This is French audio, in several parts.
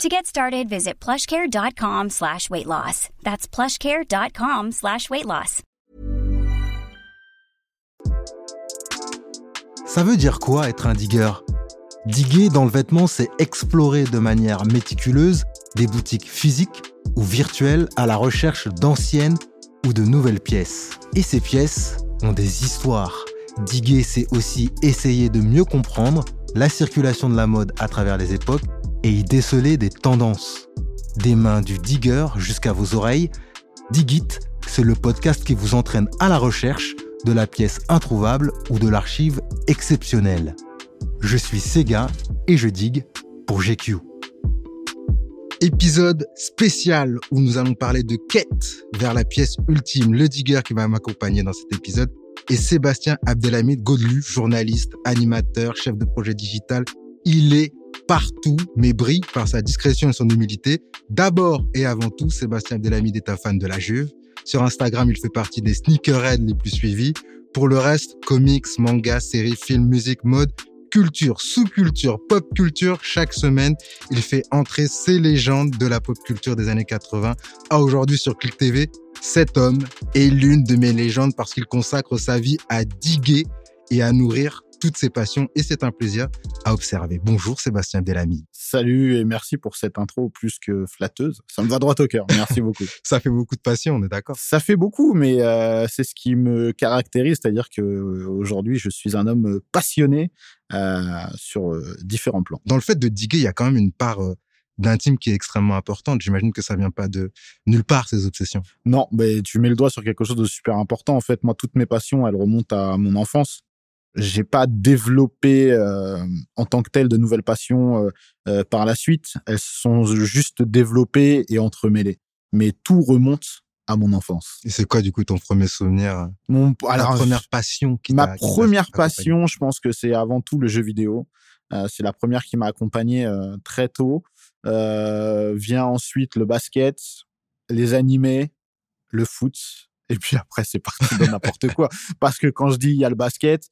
To get started, visit plushcare.com slash weight loss. That's plushcare.com slash weight loss. Ça veut dire quoi être un digger Diguer dans le vêtement, c'est explorer de manière méticuleuse des boutiques physiques ou virtuelles à la recherche d'anciennes ou de nouvelles pièces. Et ces pièces ont des histoires. Diguer, c'est aussi essayer de mieux comprendre la circulation de la mode à travers les époques et y déceler des tendances. Des mains du digger jusqu'à vos oreilles, Digit, c'est le podcast qui vous entraîne à la recherche de la pièce introuvable ou de l'archive exceptionnelle. Je suis Sega et je digue pour GQ. Épisode spécial où nous allons parler de quête vers la pièce ultime. Le digger qui va m'accompagner dans cet épisode est Sébastien Abdelhamid Godelu, journaliste, animateur, chef de projet digital. Il est partout, mais brille par sa discrétion et son humilité. D'abord et avant tout, Sébastien Abdelhamid est un fan de la Juve. Sur Instagram, il fait partie des sneakerheads les plus suivis. Pour le reste, comics, mangas, séries, films, musique, mode, culture, sous-culture, pop culture, chaque semaine, il fait entrer ses légendes de la pop culture des années 80 à aujourd'hui sur Click TV. Cet homme est l'une de mes légendes parce qu'il consacre sa vie à diguer et à nourrir toutes ses passions et c'est un plaisir à observer. Bonjour Sébastien Delamy. Salut et merci pour cette intro plus que flatteuse. Ça me va droit au cœur. Merci beaucoup. Ça fait beaucoup de passion, on est d'accord Ça fait beaucoup, mais euh, c'est ce qui me caractérise, c'est-à-dire que euh, aujourd'hui je suis un homme passionné euh, sur différents plans. Dans le fait de diguer, il y a quand même une part d'intime qui est extrêmement importante. J'imagine que ça vient pas de nulle part ces obsessions. Non, mais tu mets le doigt sur quelque chose de super important. En fait, moi, toutes mes passions, elles remontent à mon enfance j'ai pas développé euh, en tant que tel de nouvelles passions euh, euh, par la suite. Elles sont juste développées et entremêlées. Mais tout remonte à mon enfance. Et c'est quoi du coup ton premier souvenir Mon alors, la première passion qui Ma première passion, je pense que c'est avant tout le jeu vidéo. c'est la première qui m'a accompagné très tôt. vient ensuite le basket, les animés, le foot. Et puis après, c'est parti de n'importe quoi. Parce que quand je dis il y a le basket,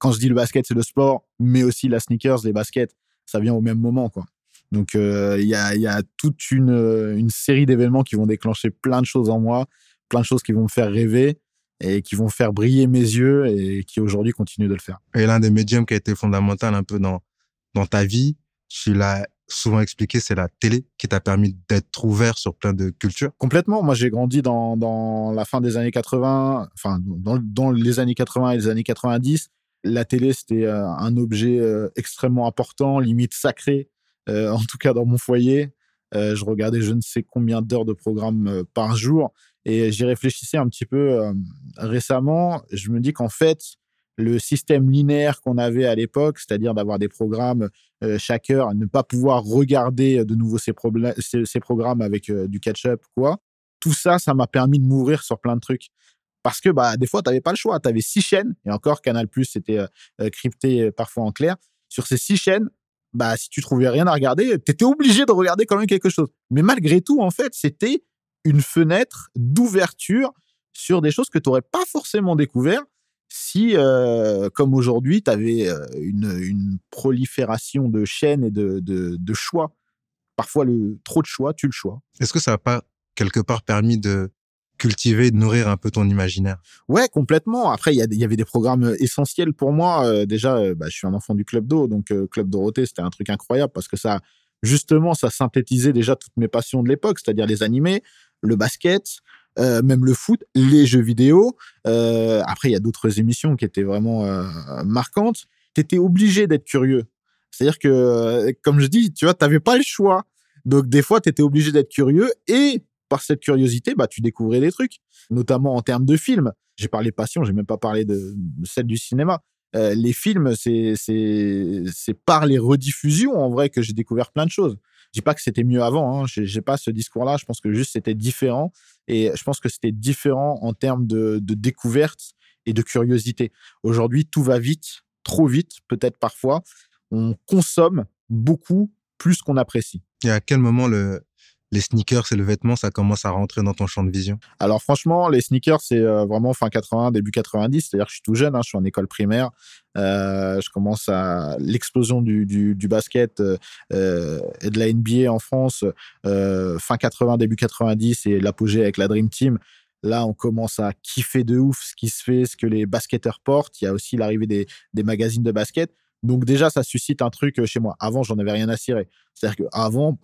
quand je dis le basket, c'est le sport, mais aussi la sneakers, les baskets, ça vient au même moment, quoi. Donc, euh, il y, a, y, a, toute une, euh, une série d'événements qui vont déclencher plein de choses en moi, plein de choses qui vont me faire rêver et qui vont faire briller mes yeux et qui aujourd'hui continuent de le faire. Et l'un des médiums qui a été fondamental un peu dans, dans ta vie, tu l'as souvent expliqué, c'est la télé qui t'a permis d'être ouvert sur plein de cultures. Complètement. Moi, j'ai grandi dans, dans la fin des années 80, enfin, dans, dans les années 80 et les années 90 la télé, c'était euh, un objet euh, extrêmement important, limite sacré, euh, en tout cas dans mon foyer. je regardais je ne sais combien d'heures de programme par jour et j'y réfléchissais un petit peu récemment. Je me dis qu'en fait, le système linéaire qu'on avait à l'époque, c'est-à-dire d'avoir des programmes chaque heure, ne pas pouvoir regarder de nouveau ces, ces programmes avec du catch-up, quoi. Tout ça, ça m'a permis de m'ouvrir sur plein de trucs parce que bah des fois tu n'avais pas le choix, tu avais six chaînes et encore Canal+ c'était euh, euh, crypté euh, parfois en clair. Sur ces six chaînes, bah si tu trouvais rien à regarder, tu étais obligé de regarder quand même quelque chose. Mais malgré tout en fait, c'était une fenêtre d'ouverture sur des choses que tu n'aurais pas forcément découvert si, comme aujourd'hui, tu avais une, prolifération de chaînes et de, de, de choix. Parfois, le trop de choix, tu le choix. Est-ce que ça n'a pas quelque part permis de cultiver, nourrir un peu ton imaginaire. Ouais, complètement. Après, il y, avait des programmes euh, essentiels pour moi. Euh, déjà, euh, bah, je suis un enfant du Club d'eau, donc Club Dorothée, c'était un truc incroyable parce que ça, justement, ça synthétisait déjà toutes mes passions de l'époque, c'est-à-dire les animés, le basket, même le foot, les jeux vidéo. après, il y a d'autres émissions qui étaient vraiment marquantes. Tu étais obligé d'être curieux. C'est-à-dire que, comme je dis, tu vois, tu n'avais pas le choix. Donc, des fois, tu étais obligé d'être curieux et par cette curiosité, bah, tu découvrais des trucs, notamment en termes de films. J'ai parlé passion, j'ai même pas parlé de, celle du cinéma. Euh, les films, c'est c'est par les rediffusions en vrai que j'ai découvert plein de choses. Je dis pas que c'était mieux avant. Hein. J'ai pas ce discours-là. Je pense que juste c'était différent. Et je pense que c'était différent en termes de, de découverte et de curiosité. Aujourd'hui, tout va vite, trop vite, peut-être parfois. On consomme beaucoup plus qu'on apprécie. Et à quel moment le, les sneakers et le vêtement, ça commence à rentrer dans ton champ de vision Alors franchement, les sneakers, c'est euh, vraiment fin 80, début 90. C'est-à-dire que je suis tout jeune, hein, je suis en école primaire. Euh, je commence à l'explosion du, basket euh, et de la NBA en France, fin 80, début 90 et l'apogée avec la Dream Team. Là, on commence à kiffer de ouf ce qui se fait, ce que les basketteurs portent. Il y a aussi l'arrivée des, des magazines de basket. Donc déjà, ça suscite un truc chez moi. Avant, j'en avais rien à cirer. C'est-à-dire qu'avant,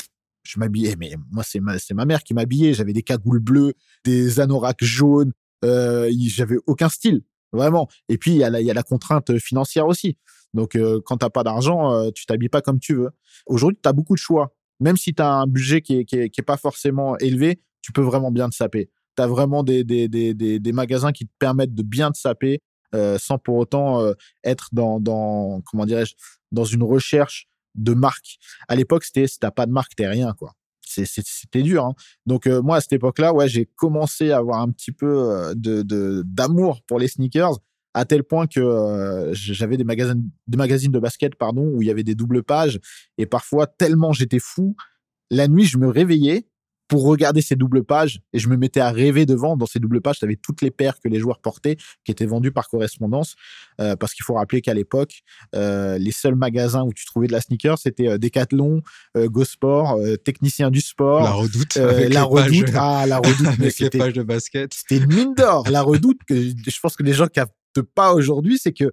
je m'habillais, mais moi, c'est ma, mère qui m'habillait. J'avais des cagoules bleues, des anoraks jaunes. Euh, j'avais aucun style, vraiment. Et puis, il y, a la, contrainte financière aussi. Donc, euh, quand t'as pas d'argent, euh, tu t'habilles pas comme tu veux. Aujourd'hui, tu as beaucoup de choix. Même si tu as un budget qui est, pas forcément élevé, tu peux vraiment bien te saper. Tu as vraiment des, magasins qui te permettent de bien te saper euh, sans pour autant euh, être dans comment dirais-je, dans une recherche de marque. À l'époque, c'était si t'as pas de marque, t'es rien, quoi. C'était dur. Hein. Donc euh, moi, à cette époque-là, ouais, j'ai commencé à avoir un petit peu euh, de d'amour pour les sneakers à tel point que euh, j'avais des magazines, magazines de basket, pardon, où il y avait des doubles pages. Et parfois, tellement j'étais fou, la nuit, je me réveillais pour regarder ces doubles pages et je me mettais à rêver devant. Dans ces doubles pages, tu avais toutes les paires que les joueurs portaient qui étaient vendues par correspondance. Euh, parce qu'il faut rappeler qu'à l'époque, euh, les seuls magasins où tu trouvais de la sneaker, c'était euh, Decathlon, euh, Go Sport, euh, Technicien du Sport. La Redoute. Euh, la Redoute. Ah, la Redoute. avec les pages de basket. C'était une mine d'or. La Redoute, que je pense que les gens captent pas aujourd'hui, c'est que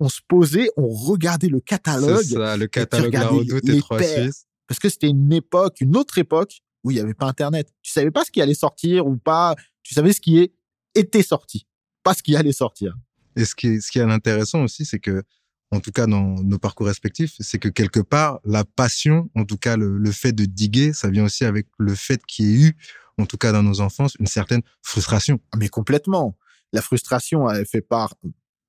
on se posait, on regardait le catalogue. Ça, le catalogue La Redoute et Trois Suisses. Parce que c'était une époque, une autre époque où il n'y avait pas Internet. Tu savais pas ce qui allait sortir ou pas. Tu savais ce qui est, était sorti, pas ce qui allait sortir. Et ce qui est, ce qui est intéressant aussi, c'est que, en tout cas, dans nos parcours respectifs, c'est que quelque part, la passion, en tout cas, le, le fait de diguer, ça vient aussi avec le fait qu'il y ait eu, en tout cas dans nos enfances, une certaine frustration. Ah, mais complètement. La frustration, elle fait part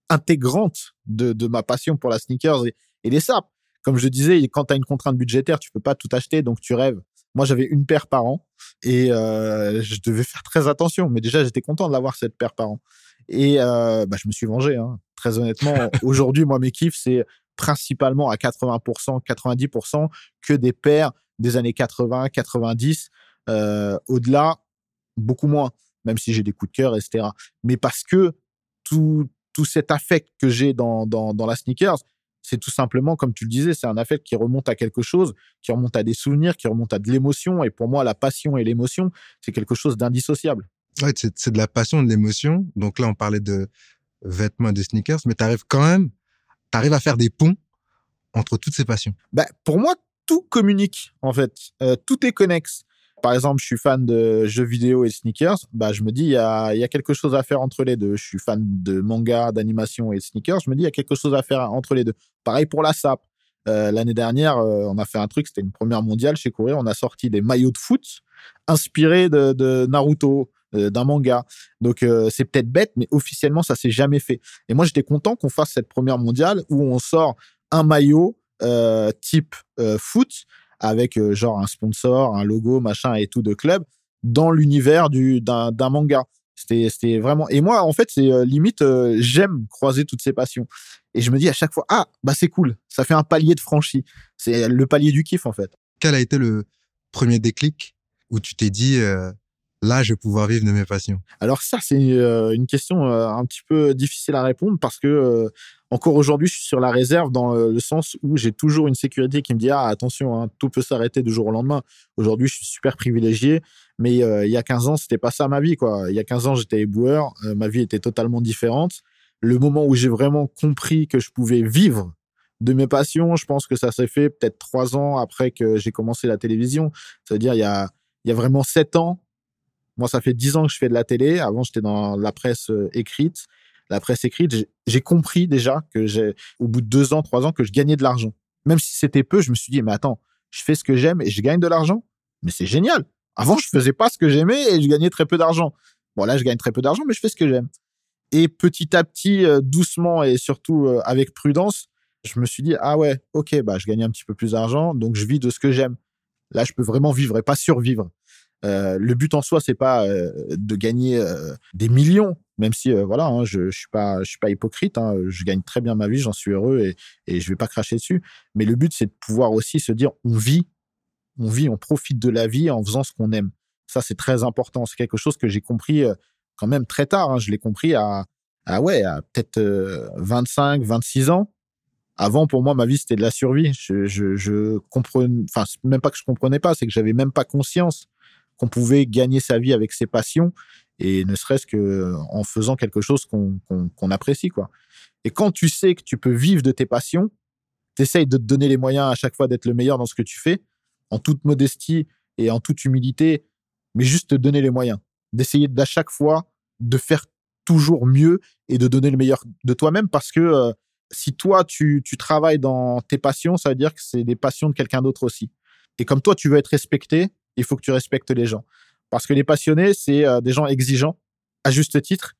intégrante de, de ma passion pour la sneakers et, et les sapes. Comme je disais, quand tu as une contrainte budgétaire, tu peux pas tout acheter, donc tu rêves. Moi, j'avais une paire par an et euh, je devais faire très attention. Mais déjà, j'étais content de l'avoir cette paire par an. Et euh, bah, je me suis vengé. Hein. Très honnêtement, aujourd'hui, moi, mes kiffs, c'est principalement à 80%, 90% que des paires des années 80, 90. Euh, Au-delà, beaucoup moins, même si j'ai des coups de cœur, etc. Mais parce que tout, tout cet affect que j'ai dans, dans, dans la sneakers, c'est tout simplement, comme tu le disais, c'est un affect qui remonte à quelque chose, qui remonte à des souvenirs, qui remonte à de l'émotion. Et pour moi, la passion et l'émotion, c'est quelque chose d'indissociable. Ouais, c'est de la passion, de l'émotion. Donc là, on parlait de vêtements, de sneakers, mais tu arrives quand même, tu arrives à faire des ponts entre toutes ces passions. Bah, pour moi, tout communique, en fait. Euh, tout est connexe par exemple, je suis fan de jeux vidéo et sneakers, bah, je me dis, il y a, quelque chose à faire entre les deux. Je suis fan de manga, d'animation et sneakers, je me dis, il y a quelque chose à faire entre les deux. Pareil pour la SAP. Euh, L'année dernière, euh, on a fait un truc, c'était une première mondiale chez Courir, on a sorti des maillots de foot inspirés de, Naruto, euh, d'un manga. Donc c'est peut-être bête, mais officiellement, ça s'est jamais fait. Et moi, j'étais content qu'on fasse cette première mondiale où on sort un maillot type foot avec euh, genre un sponsor, un logo, machin et tout de club dans l'univers du d'un manga. C'était c'était vraiment et moi en fait c'est euh, limite euh, j'aime croiser toutes ces passions et je me dis à chaque fois ah bah c'est cool, ça fait un palier de franchi. C'est le palier du kiff en fait. Quel a été le premier déclic où tu t'es dit là, je vais pouvoir vivre de mes passions? Alors ça, c'est une question un petit peu difficile à répondre parce que encore aujourd'hui, je suis sur la réserve dans le sens où j'ai toujours une sécurité qui me dit ah attention, hein, tout peut s'arrêter du jour au lendemain. Aujourd'hui, je suis super privilégié, mais euh, il y a 15 ans, c'était pas ça ma vie quoi. Il y a 15 ans, j'étais éboueur, euh, ma vie était totalement différente. Le moment où j'ai vraiment compris que je pouvais vivre de mes passions, je pense que ça s'est fait peut-être trois ans après que j'ai commencé la télévision. C'est-à-dire il y a vraiment sept ans. Moi, ça fait dix ans que je fais de la télé. Avant, j'étais dans la presse euh, écrite la presse écrite, j'ai compris déjà que j'ai, au bout de deux ans, trois ans, que je gagnais de l'argent. Même si c'était peu, je me suis dit, mais attends, je fais ce que j'aime et je gagne de l'argent. Mais c'est génial. Avant, je faisais pas ce que j'aimais et je gagnais très peu d'argent. Bon, là, je gagne très peu d'argent, mais je fais ce que j'aime. Et petit à petit, euh, doucement et surtout euh, avec prudence, je me suis dit, ah ouais, ok, bah, je gagne un petit peu plus d'argent, donc je vis de ce que j'aime. Là, je peux vraiment vivre et pas survivre. Euh, le but en soi, c'est pas de gagner des millions, même si voilà, hein, je, je suis pas, je suis pas hypocrite. Hein, je gagne très bien ma vie, j'en suis heureux et, et je vais pas cracher dessus. Mais le but, c'est de pouvoir aussi se dire, on vit, on vit, on profite de la vie en faisant ce qu'on aime. Ça, c'est très important. C'est quelque chose que j'ai compris quand même très tard. Hein. Je l'ai compris à, à ouais, à peut-être 25, 26 ans. Avant, pour moi, ma vie, c'était de la survie. Je, je, je enfin, même pas que je comprenais pas, c'est que j'avais même pas conscience qu'on pouvait gagner sa vie avec ses passions et ne serait-ce que en faisant quelque chose qu'on apprécie, quoi. Et quand tu sais que tu peux vivre de tes passions, t'essayes de te donner les moyens à chaque fois d'être le meilleur dans ce que tu fais, en toute modestie et en toute humilité, mais juste te donner les moyens, d'essayer d'à chaque fois de faire toujours mieux et de donner le meilleur de toi-même parce que euh, si toi, tu, tu travailles dans tes passions, ça veut dire que c'est des passions de quelqu'un d'autre aussi. Et comme toi, tu veux être respecté, il faut que tu respectes les gens. Parce que les passionnés, c'est euh, des gens exigeants, à juste titre.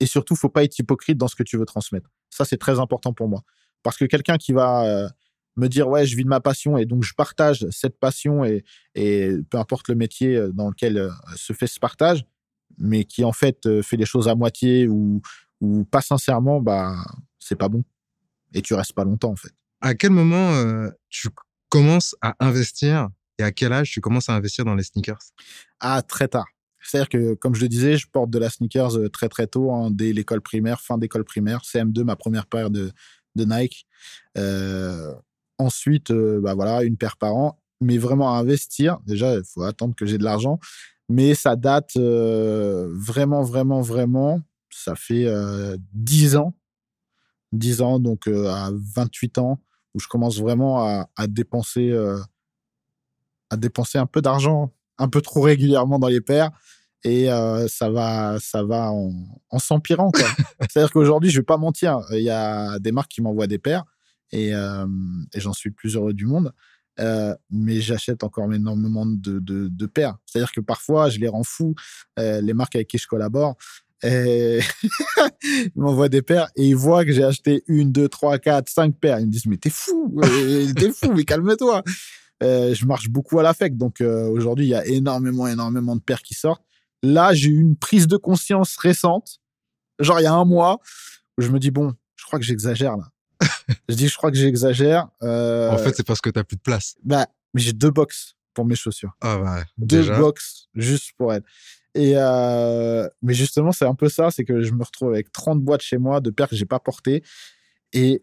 Et surtout, faut pas être hypocrite dans ce que tu veux transmettre. Ça, c'est très important pour moi. Parce que quelqu'un qui va euh, me dire, ouais, je vis de ma passion et donc je partage cette passion et, et peu importe le métier euh, dans lequel se fait ce partage, mais qui en fait fait les choses à moitié ou, ou pas sincèrement, bah, c'est pas bon et tu restes pas longtemps en fait. À quel moment tu commences à investir et à quel âge tu commences à investir dans les sneakers? Ah, très tard. C'est-à-dire que, comme je le disais, je porte de la sneakers euh, très très tôt, hein, dès l'école primaire, fin d'école primaire, CM2, ma première paire de, de Nike. Euh, ensuite, euh, bah voilà, une paire par an. Mais vraiment à investir, déjà, il faut attendre que j'ai de l'argent. Mais ça date vraiment, vraiment, vraiment. Ça fait euh, 10 ans 10 ans, donc à 28 ans, où je commence vraiment à, dépenser, à dépenser un peu d'argent, un peu trop régulièrement dans les paires. Et euh, ça va, ça va en, en s'empirant. C'est-à-dire qu'aujourd'hui, je vais pas mentir, il y a des marques qui m'envoient des paires et, euh, et j'en suis le plus heureux du monde. Euh, mais j'achète encore énormément de, de, de paires. C'est-à-dire que parfois, je les rends fous, les marques avec qui je collabore. Et ils m'envoient des paires et ils voient que j'ai acheté une, deux, trois, quatre, cinq paires. Ils me disent, mais t'es fou, t'es fou, mais calme-toi. Euh, je marche beaucoup à l'affect. Donc euh, aujourd'hui, il y a énormément, énormément de paires qui sortent. Là, j'ai eu une prise de conscience récente, genre il y a un mois, où je me dis, bon, je crois que j'exagère là. je dis, je crois que j'exagère. Euh, En fait, c'est parce que t'as plus de place. bah, mais j'ai deux box pour mes chaussures. Ah ouais. Deux déjà. box juste pour elle. Et mais justement, c'est un peu ça, c'est que je me retrouve avec 30 boîtes chez moi de paires que j'ai pas portées et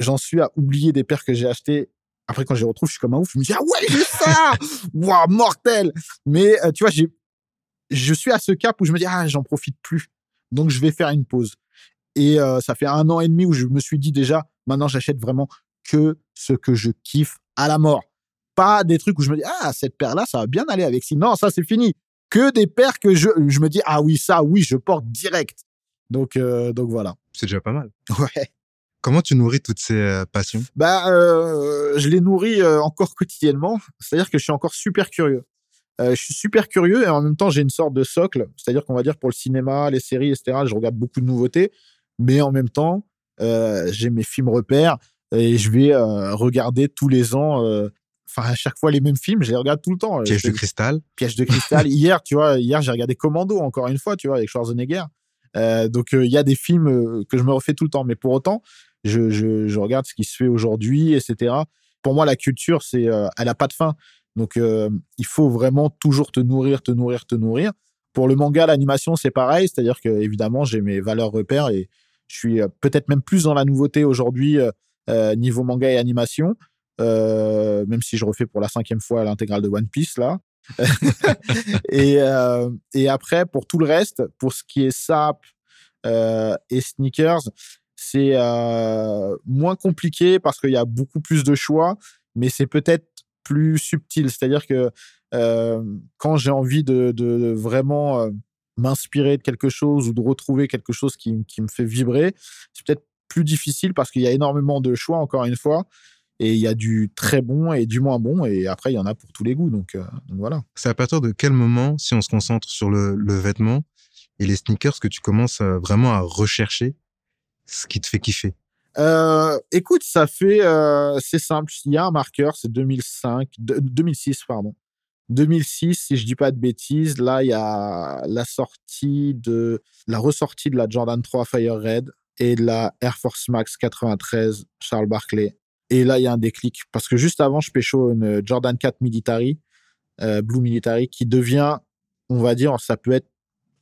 j'en suis à oublier des paires que j'ai achetées. Après, quand je les retrouve, je suis comme un ouf. Je me dis ah ouais, j'ai ça, waouh, mortel. Mais euh, tu vois, j'ai, je suis à ce cap où je me dis ah, j'en profite plus. Donc je vais faire une pause. Et euh, ça fait un an et demi où je me suis dit déjà, maintenant j'achète vraiment que ce que je kiffe à la mort. Pas des trucs où je me dis ah cette paire là, ça va bien aller avec ci. Non, ça c'est fini que des paires que je, je me dis ah oui ça oui je porte direct donc euh, donc voilà C'est déjà pas mal. ouais Comment tu nourris toutes ces euh, passions? Bah euh, je les nourris euh, encore quotidiennement. C'est à dire que je suis encore super curieux. Euh, je suis super curieux et en même temps j'ai une sorte de socle. C'est à dire qu'on va dire pour le cinéma les séries etc je regarde beaucoup de nouveautés. Mais en même temps euh, j'ai mes films repères et je vais euh, regarder tous les ans enfin à chaque fois les mêmes films. Je les regarde tout le temps. Piège de cristal. Piège de cristal. hier, tu vois, hier j'ai regardé Commando encore une fois, tu vois, avec Schwarzenegger. Donc il y a des films que je me refais tout le temps, mais pour autant, je, regarde ce qui se fait aujourd'hui, etc. Pour moi, la culture, c'est, euh, elle a pas de fin. Donc euh, il faut vraiment toujours te nourrir, te nourrir, te nourrir. Pour le manga, l'animation, c'est pareil, c'est-à-dire que évidemment, j'ai mes valeurs repères et je suis euh, peut-être même plus dans la nouveauté aujourd'hui niveau manga et animation. Même si je refais pour la cinquième fois l'intégrale de One Piece là, et, et après, pour tout le reste, pour ce qui est sap et sneakers, c'est euh, moins compliqué parce qu'il y a beaucoup plus de choix, mais c'est peut-être plus subtil. C'est-à-dire que euh, quand j'ai envie de, vraiment euh, m'inspirer de quelque chose ou de retrouver quelque chose qui, me fait vibrer, c'est peut-être plus difficile parce qu'il y a énormément de choix, encore une fois. Et il y a du très bon et du moins bon. Et après, il y en a pour tous les goûts. Donc, voilà. C'est à partir de quel moment, si on se concentre sur le, le vêtement et les sneakers, que tu commences vraiment à rechercher ce qui te fait kiffer Euh, écoute, ça fait, euh, c'est simple. Il y a un marqueur, c'est 2005, 2006, pardon. 2006, si je dis pas de bêtises, là, il y a la sortie de, la ressortie de la Jordan 3 Fire Red et de la Air Force Max 93 Charles Barkley. Et là, il y a un déclic parce que juste avant, je pécho une Jordan 4 Military, euh, Blue Military, qui devient, on va dire, ça peut être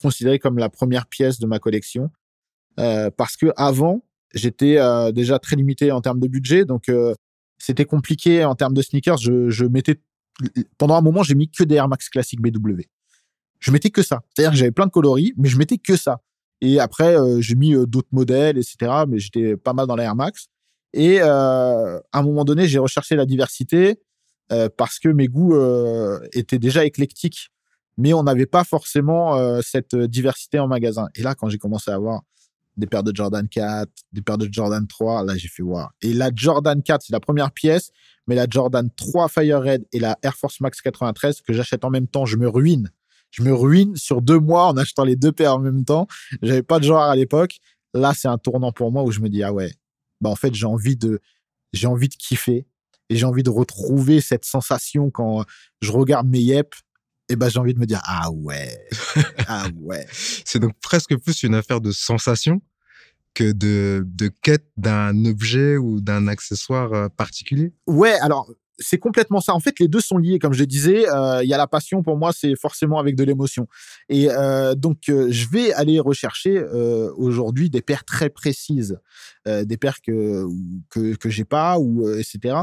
considéré comme la première pièce de ma collection. Euh, parce que avant, j'étais euh, déjà très limité en termes de budget, donc euh, c'était compliqué en termes de sneakers. Je, mettais pendant un moment, j'ai mis que des Air Max classiques BW. Je mettais que ça. C'est-à-dire que j'avais plein de coloris, mais je mettais que ça. Et après, j'ai mis d'autres modèles, etc. Mais j'étais pas mal dans les Air Max. Et à un moment donné, j'ai recherché la diversité parce que mes goûts étaient déjà éclectiques, mais on n'avait pas forcément cette diversité en magasin. Et là, quand j'ai commencé à avoir des paires de Jordan 4, des paires de Jordan 3. Là, j'ai fait wow. Et la Jordan 4, c'est la première pièce, mais la Jordan 3 Fire Red et la Air Force Max 93 que j'achète en même temps, je me ruine. Je me ruine sur deux mois en achetant les deux paires en même temps. J'avais pas de genre à l'époque. Là, c'est un tournant pour moi où je me dis ah ouais, bah en fait j'ai envie de j'ai envie de kiffer et j'ai envie de retrouver cette sensation quand je regarde mes yep et ben j'ai envie de me dire ah ouais, ah ouais. c'est donc presque plus une affaire de sensation que de, de quête d'un objet ou d'un accessoire euh, particulier. Ouais, alors c'est complètement ça. En fait, les deux sont liés, comme je disais. Euh, il y a la passion pour moi, c'est forcément avec de l'émotion. Et euh, donc, je vais aller rechercher aujourd'hui des paires très précises, des paires que que que j'ai pas ou etc.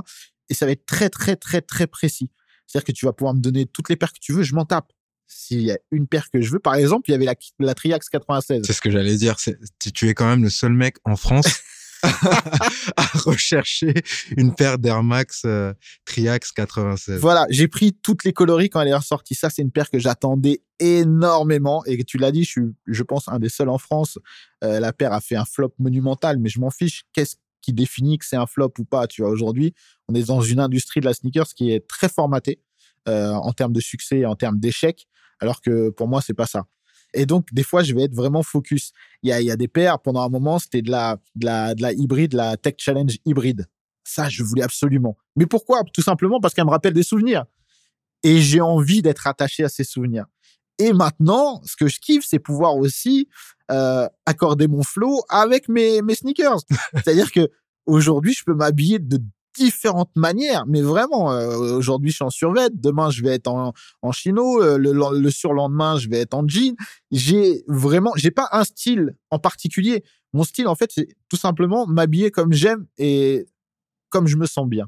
Et ça va être très très très très précis. C'est-à-dire que tu vas pouvoir me donner toutes les paires que tu veux, je m'en tape. S'il y a une paire que je veux, par exemple, il y avait la, la Triax 96. C'est ce que j'allais dire. Tu es quand même le seul mec en France à rechercher une paire d'Air Max euh, Triax 96. Voilà, j'ai pris toutes les coloris quand elle est ressortie. Ça, c'est une paire que j'attendais énormément et tu l'as dit, je suis, je pense, un des seuls en France. Euh, la paire a fait un flop monumental, mais je m'en fiche. Qu'est-ce qui définit que c'est un flop ou pas. Tu vois, aujourd'hui, on est dans une industrie de la sneakers qui est très formatée euh, en termes de succès et en termes d'échec, alors que pour moi, c'est pas ça. Et donc, des fois, je vais être vraiment focus. Il y a, y a des paires, pendant un moment, c'était de la, de, la, de la hybride, la Tech Challenge hybride. Ça, je voulais absolument. Mais pourquoi? Tout simplement parce qu'elle me rappelle des souvenirs. Et j'ai envie d'être attaché à ces souvenirs. Et maintenant, ce que je kiffe, c'est pouvoir aussi euh, accorder mon flow avec mes, mes sneakers. C'est-à-dire que aujourd'hui, je peux m'habiller de différentes manières, mais vraiment, euh, aujourd'hui, je suis en survêt, demain, je vais être en, en chino, euh, le, le, surlendemain, je vais être en jean. J'ai vraiment, j'ai pas un style en particulier. Mon style, en fait, c'est tout simplement m'habiller comme j'aime et comme je me sens bien.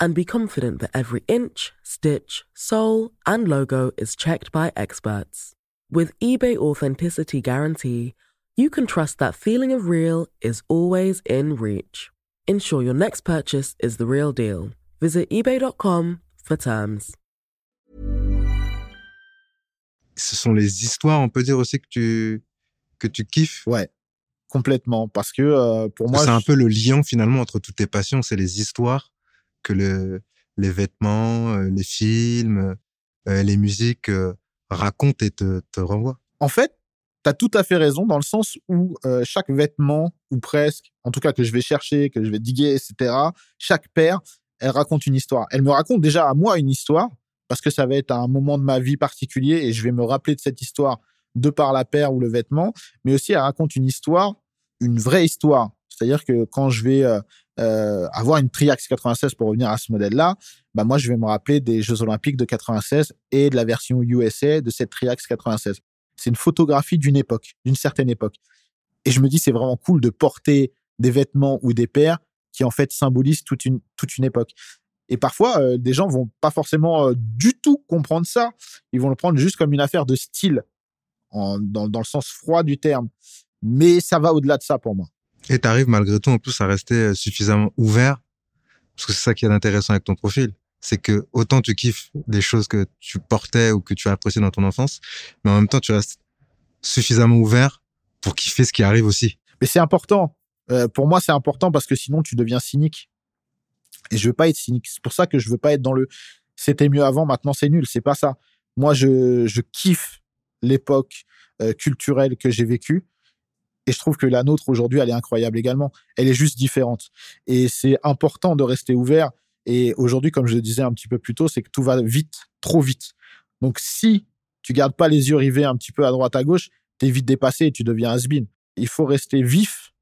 and be confident that every inch, stitch, sole, and logo is checked by experts. With eBay Authenticity Guarantee, you can trust that feeling of real is always in reach. Ensure your next purchase is the real deal. Visit eBay.com for terms. Ce sont les histoires, on peut dire aussi que tu, que tu kiffes. Ouais, complètement. Parce que euh, pour moi. C'est un peu le lien finalement entre toutes tes passions, c'est les histoires que le, les vêtements, euh, les films, euh, les musiques racontent et te, te renvoient. En fait, tu as tout à fait raison dans le sens où chaque vêtement, ou presque, en tout cas que je vais chercher, que je vais diguer, etc., chaque paire, elle raconte une histoire. Elle me raconte déjà à moi une histoire, parce que ça va être un moment de ma vie particulier et je vais me rappeler de cette histoire de par la paire ou le vêtement, mais aussi elle raconte une histoire, une vraie histoire. C'est-à-dire que quand je vais euh, euh, avoir une Triax 96 pour revenir à ce modèle-là, bah moi je vais me rappeler des Jeux Olympiques de 96 et de la version USA de cette Triax 96. C'est une photographie d'une époque, d'une certaine époque. Et je me dis c'est vraiment cool de porter des vêtements ou des paires qui en fait symbolisent toute une toute une époque. Et parfois, euh, des gens vont pas forcément euh, du tout comprendre ça. Ils vont le prendre juste comme une affaire de style, en, dans, dans le sens froid du terme. Mais ça va au-delà de ça pour moi. Et tu arrives malgré tout en plus à rester euh, suffisamment ouvert Parce que c'est ça qui est intéressant avec ton profil. C'est que autant tu kiffes des choses que tu portais ou que tu as appréciées dans ton enfance, mais en même temps, tu restes suffisamment ouvert pour kiffer ce qui arrive aussi. Mais c'est important. Euh, pour moi, c'est important parce que sinon, tu deviens cynique. Et je veux pas être cynique. C'est pour ça que je veux pas être dans le c'était mieux avant, maintenant c'est nul. C'est pas ça. Moi, je, je kiffe l'époque euh, culturelle que j'ai vécue. Et je trouve que la nôtre aujourd'hui, elle est incroyable également. Elle est juste différente. Et c'est important de rester ouvert. Et aujourd'hui, comme je le disais un petit peu plus tôt, c'est que tout va vite, trop vite. Donc si tu gardes pas les yeux rivés un petit peu à droite à gauche, t'es vite dépassé et tu deviens has -been. Il faut rester vif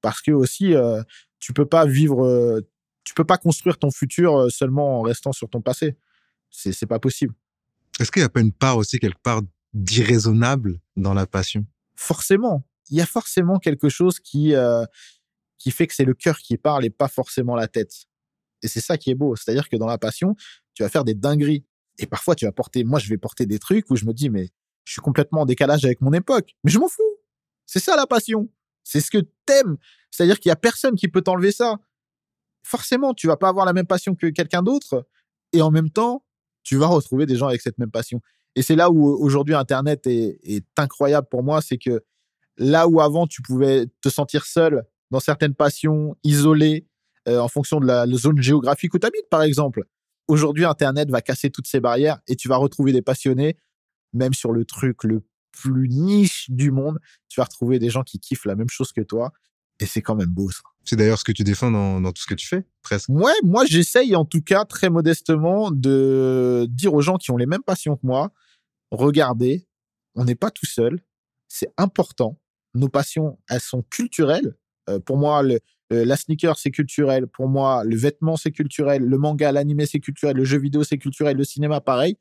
parce que aussi euh, tu peux pas vivre, euh, tu peux pas construire ton futur euh, seulement en restant sur ton passé. C'est c'est pas possible. Est-ce qu'il n'y a pas une part aussi quelque part d'irraisonnable dans la passion? Forcément, il y a forcément quelque chose qui euh, qui fait que c'est le cœur qui parle et pas forcément la tête. Et c'est ça qui est beau, c'est-à-dire que dans la passion, tu vas faire des dingueries. Et parfois, tu vas porter, moi, je vais porter des trucs où je me dis, mais je suis complètement en décalage avec mon époque. Mais je m'en fous. C'est ça la passion. C'est ce que t'aimes. C'est-à-dire qu'il y a personne qui peut t'enlever ça. Forcément, tu vas pas avoir la même passion que quelqu'un d'autre. Et en même temps, tu vas retrouver des gens avec cette même passion. Et c'est là où aujourd'hui Internet est, est incroyable pour moi. C'est que là où avant tu pouvais te sentir seul dans certaines passions, isolé, euh, en fonction de la, la zone géographique où tu habites, par exemple. Aujourd'hui, Internet va casser toutes ces barrières et tu vas retrouver des passionnés, même sur le truc le plus niche du monde. Tu vas retrouver des gens qui kiffent la même chose que toi. Et c'est quand même beau, ça. C'est d'ailleurs ce que tu défends dans, dans tout ce que tu fais, presque. Ouais, moi, j'essaye en tout cas, très modestement, de dire aux gens qui ont les mêmes passions que moi, regardez, on n'est pas tout seul. C'est important. Nos passions, elles sont culturelles. Euh, pour moi, le, la sneaker, c'est culturel. Pour moi, le vêtement, c'est culturel. Le manga, l'animé, c'est culturel. Le jeu vidéo, c'est culturel. Le cinéma, pareil.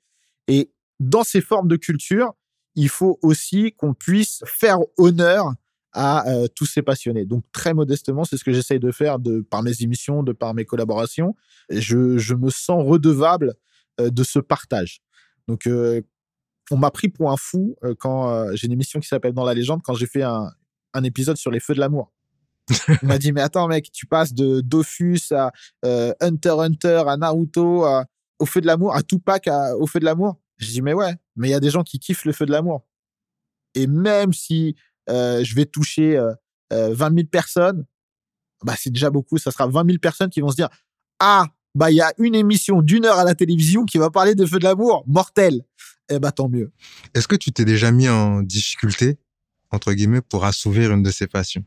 Et dans ces formes de culture, il faut aussi qu'on puisse faire honneur à euh, tous ces passionnés. Donc très modestement, c'est ce que j'essaye de faire de par mes émissions, de par mes collaborations. Je, je me sens redevable euh, de ce partage. Donc euh, on m'a pris pour un fou euh, quand euh, j'ai une émission qui s'appelle Dans la légende quand j'ai fait un, un épisode sur les feux de l'amour. On m'a dit mais attends mec, tu passes de Dofus à euh, Hunter Hunter à Naruto à- au feu de l'amour à Tupac à- au feu de l'amour. Je dis mais ouais, mais il y a des gens qui kiffent le feu de l'amour. Et même si euh, je vais toucher euh, euh, 20 000 personnes, bah c'est déjà beaucoup. Ça sera 20 000 personnes qui vont se dire ah bah il y a une émission d'une heure à la télévision qui va parler de feu de l'amour, mortel. Eh bah tant mieux. Est-ce que tu t'es déjà mis en difficulté, entre guillemets, pour assouvir une de ces passions?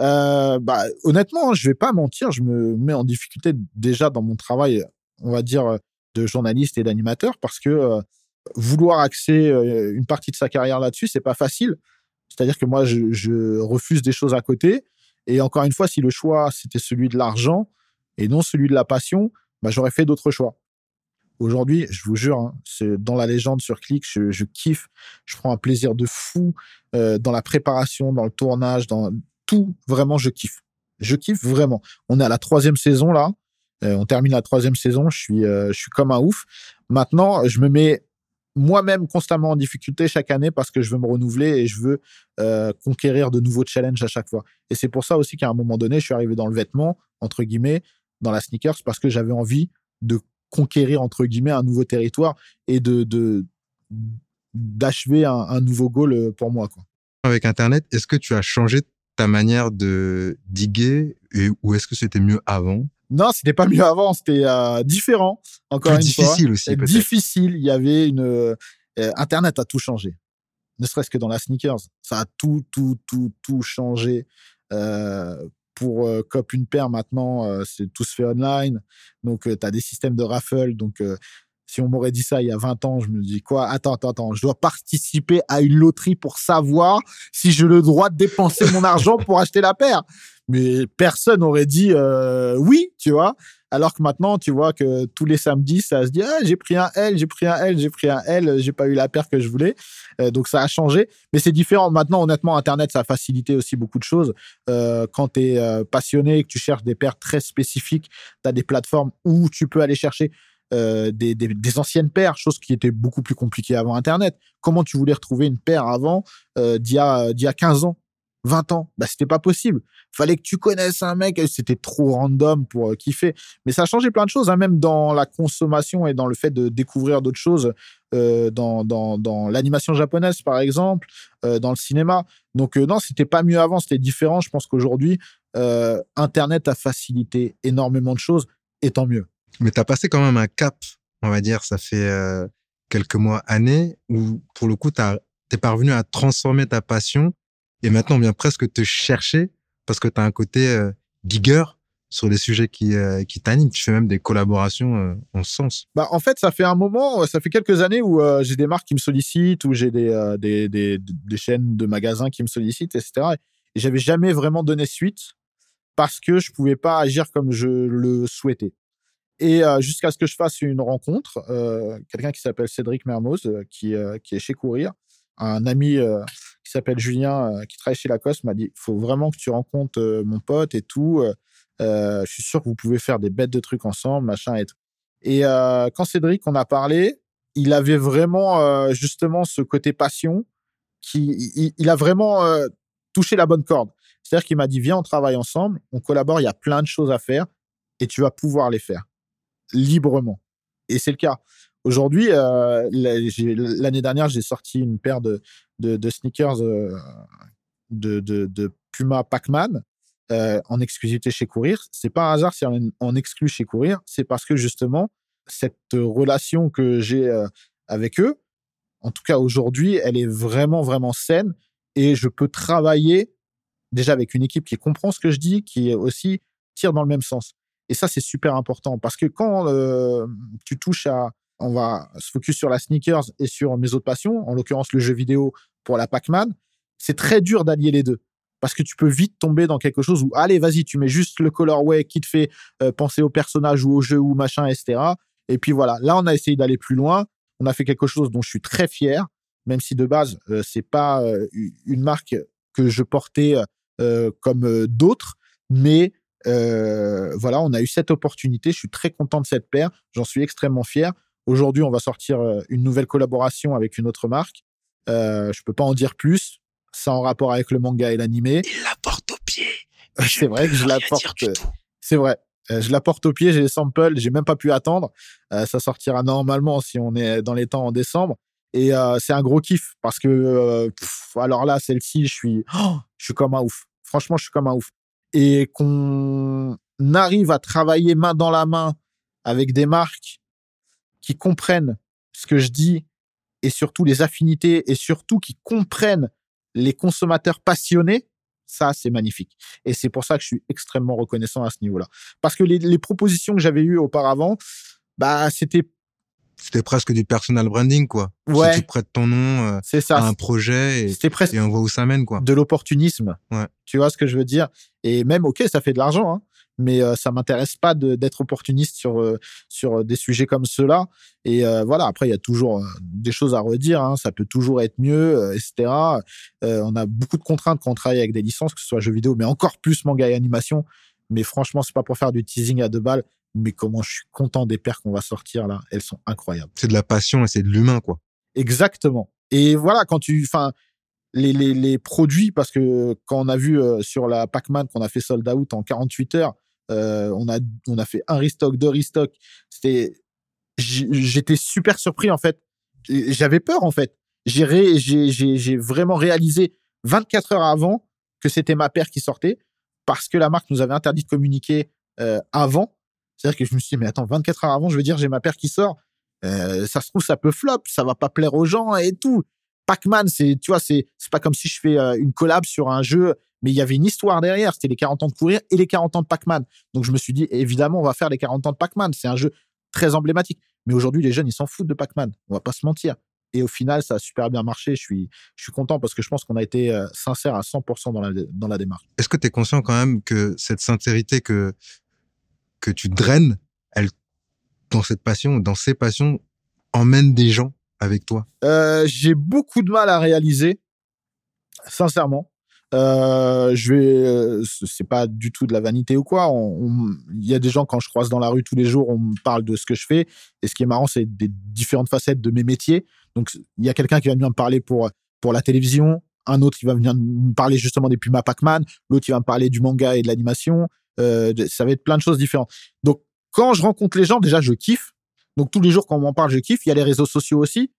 Euh, bah, honnêtement, je vais pas mentir, je me mets en difficulté déjà dans mon travail, on va dire, de journaliste et d'animateur, parce que euh, vouloir axer euh, une partie de sa carrière là-dessus, c'est pas facile. C'est-à-dire que moi, je, je refuse des choses à côté. Et encore une fois, si le choix c'était celui de l'argent et non celui de la passion, bah, j'aurais fait d'autres choix. Aujourd'hui, je vous jure, hein, dans la légende sur Click, je, kiffe, je prends un plaisir de fou euh, dans la préparation, dans le tournage, dans tout. Vraiment, je kiffe. Je kiffe vraiment. On est à la troisième saison là. Euh, on termine la troisième saison. Je suis, euh, je suis comme un ouf. Maintenant, je me mets moi-même constamment en difficulté chaque année parce que je veux me renouveler et je veux conquérir de nouveaux challenges à chaque fois. Et c'est pour ça aussi qu'à un moment donné, je suis arrivé dans le vêtement, entre guillemets, dans la sneakers, parce que j'avais envie de conquérir, entre guillemets, un nouveau territoire et de de- d'achever un, un nouveau goal euh, pour moi. Quoi. Avec Internet, est-ce que tu as changé ta manière de diguer et, ou est-ce que c'était mieux avant? Non, c'était pas mieux avant, c'était euh, différent, encore Plus une fois. difficile aussi, difficile. Il y avait une. euh, Internet a tout changé. Ne serait-ce que dans la sneakers. Ça a tout, tout, tout, tout changé. Euh, pour euh, Cop une paire, maintenant, euh, c'est tout se fait online. Donc, tu as des systèmes de raffle. Donc, euh, si on m'aurait dit ça il y a 20 ans, je me dis quoi? Attends, attends, attends. Je dois participer à une loterie pour savoir si j'ai le droit de dépenser mon argent pour acheter la paire. Mais personne n'aurait dit euh, oui, tu vois? Alors que maintenant, tu vois que tous les samedis, ça se dit ah, j'ai pris un L, j'ai pris un L, j'ai pris un L, j'ai pas eu la paire que je voulais. Euh, donc ça a changé, mais c'est différent. Maintenant, honnêtement, Internet, ça a facilité aussi beaucoup de choses. Euh, quand tu es passionné et que tu cherches des paires très spécifiques, tu as des plateformes où tu peux aller chercher euh, des, des, anciennes paires, chose qui était beaucoup plus compliquée avant Internet. Comment tu voulais retrouver une paire avant euh, d'il y, a- y a 15 ans 20 ans? Bah, c'était pas possible. Fallait que tu connaisses un mec. C'était trop random pour euh, kiffer. Mais ça a changé plein de choses, hein, même dans la consommation et dans le fait de découvrir d'autres choses, dans, dans, dans l'animation japonaise, par exemple, dans le cinéma. Donc, non, c'était pas mieux avant, c'était différent. Je pense qu'aujourd'hui, Internet a facilité énormément de choses, et tant mieux. Mais tu as passé quand même un cap, on va dire, ça fait euh, quelques mois, années, où pour le coup, tu es parvenu à transformer ta passion et maintenant on vient presque te chercher parce que tu as un côté euh, sur les sujets qui, euh, qui t'animent. Tu fais même des collaborations euh, en ce sens. Bah, en fait, ça fait un moment, ça fait quelques années où j'ai des marques qui me sollicitent, où j'ai des, des, des, des chaînes de magasins qui me sollicitent, etc. Et j'avais jamais vraiment donné suite parce que je pouvais pas agir comme je le souhaitais. Et euh, jusqu'à ce que je fasse une rencontre, euh, quelqu'un qui s'appelle Cédric Mermoz, euh, qui, qui est chez Courir, un ami qui s'appelle Julien, qui travaille chez Lacoste, m'a dit il faut vraiment que tu rencontres mon pote et tout. je suis sûr que vous pouvez faire des bêtes de trucs ensemble, machin et tout. Et quand Cédric, on a parlé, il avait vraiment justement ce côté passion qui, il, a vraiment touché la bonne corde. C'est-à-dire qu'il m'a dit viens, on travaille ensemble, on collabore, il y a plein de choses à faire et tu vas pouvoir les faire librement. Et c'est le cas. Aujourd'hui, euh, l'année dernière, j'ai sorti une paire de, de, sneakers euh, de, de, Puma Pac-Man euh, en exclusivité chez Courir. C'est pas un hasard si on exclut chez Courir, c'est parce que justement, cette relation que j'ai avec eux, en tout cas aujourd'hui, elle est vraiment, vraiment saine et je peux travailler déjà avec une équipe qui comprend ce que je dis, qui aussi tire dans le même sens. Et ça, c'est super important parce que quand tu touches à, on va se focus sur la sneakers et sur mes autres passions, en l'occurrence le jeu vidéo pour la Pac-Man, c'est très dur d'allier les deux. Parce que tu peux vite tomber dans quelque chose où, allez, vas-y, tu mets juste le colorway qui te fait penser au personnage ou au jeu ou machin, etc. Et puis voilà, là, on a essayé d'aller plus loin. On a fait quelque chose dont je suis très fier, même si de base, euh, c'est pas une marque que je portais comme d'autres, mais euh, voilà, on a eu cette opportunité. Je suis très content de cette paire. J'en suis extrêmement fier. Aujourd'hui, on va sortir euh, une nouvelle collaboration avec une autre marque. Euh, je peux pas en dire plus. C'est en rapport avec le manga et l'animé. Il la porte au pied. C'est vrai que je la porte. C'est vrai. Euh, je la porte au pied, j'ai les samples, j'ai même pas pu attendre. Euh, ça sortira normalement si on est dans les temps en décembre. Et euh, c'est un gros kiff parce que, euh, pff, alors là, celle-ci, je suis, oh, je suis comme un ouf. Franchement, je suis comme un ouf. Et qu'on arrive à travailler main dans la main avec des marques qui comprennent ce que je dis et surtout les affinités et surtout qui comprennent les consommateurs passionnés, ça, c'est magnifique. Et c'est pour ça que je suis extrêmement reconnaissant à ce niveau-là. Parce que les, propositions que j'avais eues auparavant, bah, c'était, C'était presque du personal branding, quoi. Ouais. Si tu prêtes ton nom euh, c'est à ça. un projet et, presque et on voit où ça mène, quoi. de l'opportunisme. Ouais. Tu vois ce que je veux dire? Et même, ok, ça fait de l'argent, hein, mais euh, ça m'intéresse pas d'être opportuniste sur euh, sur des sujets comme ceux-là. Et euh, voilà, après, il y a toujours euh, des choses à redire. hein, ça peut toujours être mieux, euh, etc. Euh, on a beaucoup de contraintes quand on travaille avec des licences, que ce soit jeux vidéo, mais encore plus manga et animation. Mais franchement, c'est pas pour faire du teasing à deux balles. Mais comment je suis content des paires qu'on va sortir là, elles sont incroyables. C'est de la passion et c'est de l'humain, quoi. Exactement. Et voilà, quand tu, enfin, les, les, les produits, parce que quand on a vu euh, sur la Pac-Man qu'on a fait sold out en 48 heures, euh, on a, on a fait un restock, deux restocks. C'était, j'étais super surpris en fait. J'avais peur en fait. J'ai, ré- j'ai, j'ai, j'ai vraiment réalisé 24 heures avant que c'était ma paire qui sortait parce que la marque nous avait interdit de communiquer euh, avant. C'est-à-dire que je me suis dit, mais attends, 24 heures avant, je veux dire, j'ai ma paire qui sort. Euh, ça se trouve, ça peut flop, ça va pas plaire aux gens et tout. Pac-Man, c'est, tu vois, c'est, c'est pas comme si je fais euh, une collab sur un jeu, mais il y avait une histoire derrière. C'était les 40 ans de courir et les 40 ans de Pac-Man. Donc je me suis dit, évidemment, on va faire les 40 ans de Pac-Man. C'est un jeu très emblématique. Mais aujourd'hui, les jeunes, ils s'en foutent de Pac-Man. On va pas se mentir. Et au final, ça a super bien marché. Je suis, je suis content parce que je pense qu'on a été euh, sincère à 100% dans la, dans la démarche. Est-ce que tu es conscient quand même que cette sincérité que, que tu draines, elle, dans cette passion, dans ces passions, emmène des gens avec toi Euh, j'ai beaucoup de mal à réaliser, sincèrement. Euh, je vais, euh, c'est pas du tout de la vanité ou quoi. Il y a des gens quand je croise dans la rue tous les jours, on me parle de ce que je fais. Et ce qui est marrant, c'est des différentes facettes de mes métiers. Donc il y a quelqu'un qui va venir me parler pour pour la télévision, Un autre, il va venir me parler justement des Puma Pac-Man. L'autre, il va me parler du manga et de l'animation. Euh, ça va être plein de choses différentes. Donc, quand je rencontre les gens, déjà, je kiffe. Donc, tous les jours, quand on m'en parle, je kiffe. Il y a les réseaux sociaux aussi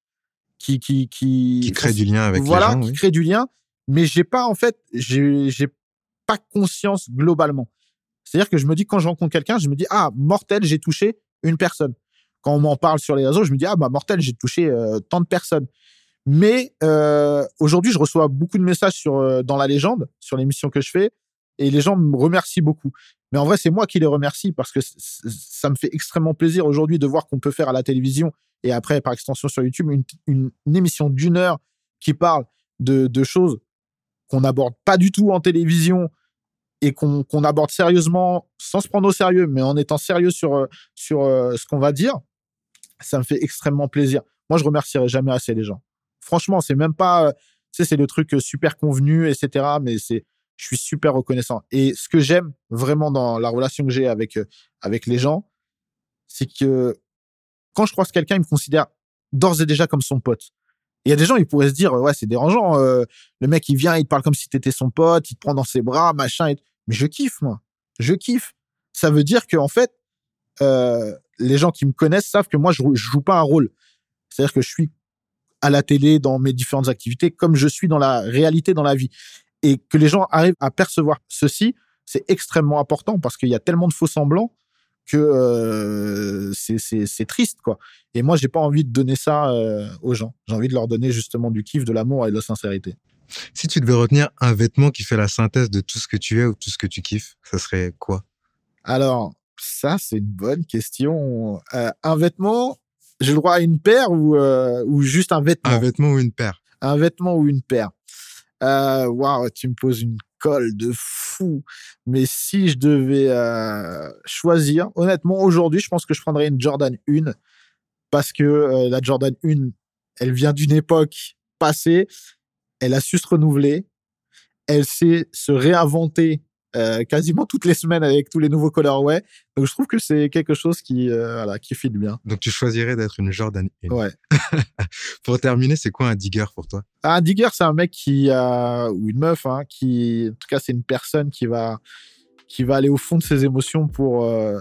qui qui qui, Qui crée du lien avec voilà, les gens. qui oui. crée du lien. Mais j'ai pas en fait, j'ai pas conscience globalement. C'est-à-dire que je me dis quand je rencontre quelqu'un, je me dis ah mortel, j'ai touché une personne. Quand on m'en parle sur les réseaux, je me dis ah bah mortel, j'ai touché euh, tant de personnes. Mais euh, aujourd'hui, je reçois beaucoup de messages sur dans la légende, sur l'émission que je fais, et les gens me remercient beaucoup. Mais en vrai, c'est moi qui les remercie parce que ça me fait extrêmement plaisir aujourd'hui de voir qu'on peut faire à la télévision et après par extension sur YouTube une, émission d'une heure qui parle de, choses qu'on n'aborde pas du tout en télévision et qu'on aborde sérieusement sans se prendre au sérieux, mais en étant sérieux sur euh, sur euh, ce qu'on va dire, ça me fait extrêmement plaisir. Moi, je remercierai jamais assez les gens. Franchement, c'est même pas, euh, tu sais, c'est le truc super convenu, etc. Mais c'est, je suis super reconnaissant. Et ce que j'aime vraiment dans la relation que j'ai avec euh, avec les gens, c'est que quand je croise quelqu'un, il me considère d'ores et déjà comme son pote. Il y a des gens, ils pourraient se dire, ouais, c'est dérangeant. euh, le mec, il vient, il te parle comme si t'étais son pote, il te prend dans ses bras, machin. Mais je kiffe, moi. Je kiffe. Ça veut dire que en fait, euh, les gens qui me connaissent savent que moi, je, je joue pas un rôle. C'est-à-dire que je suis à la télé, dans mes différentes activités, comme je suis dans la réalité, dans la vie. Et que les gens arrivent à percevoir ceci, c'est extrêmement important parce qu'il y a tellement de faux semblants que euh, c'est- triste, quoi. Et moi, j'ai pas envie de donner ça euh, aux gens. J'ai envie de leur donner justement du kiff, de l'amour et de la sincérité. Si tu devais retenir un vêtement qui fait la synthèse de tout ce que tu es ou tout ce que tu kiffes, ça serait quoi? Alors, ça, c'est une bonne question. Euh, un vêtement, j'ai le droit à une paire ou, euh, ou juste un vêtement? Un vêtement ou une paire? Un vêtement ou une paire. Euh, Waouh, tu me poses une colle de fou. Mais si je devais euh, choisir, honnêtement, aujourd'hui, je pense que je prendrais une Jordan 1 parce que euh, la Jordan 1, elle vient d'une époque passée. Elle a su se renouveler. Elle sait se réinventer euh, quasiment toutes les semaines avec tous les nouveaux colorways. Donc, je trouve que c'est quelque chose qui, euh, voilà, qui fit bien. Donc tu choisirais d'être une Jordan 1. Ouais. Pour terminer, c'est quoi un digger pour toi? Un digger, c'est un mec qui a ou une meuf, hein, qui, en tout cas, c'est une personne qui va qui va aller au fond de ses émotions pour euh,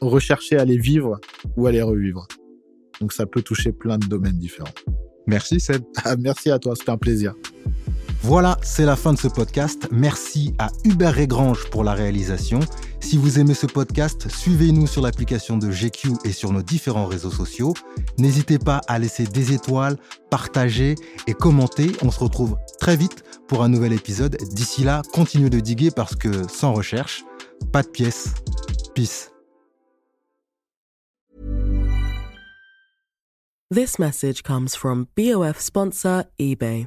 rechercher à les vivre ou à les revivre. Donc, ça peut toucher plein de domaines différents. Merci Seb. Ah, merci à toi, c'était un plaisir. Voilà, c'est la fin de ce podcast. Merci à Hubert Régrange pour la réalisation. Si vous aimez ce podcast, suivez-nous sur l'application de GQ et sur nos différents réseaux sociaux. N'hésitez pas à laisser des étoiles, partager et commenter. On se retrouve très vite pour un nouvel épisode. D'ici là, continuez de diguer parce que sans recherche, pas de pièces. Peace. This message comes from BOF sponsor eBay.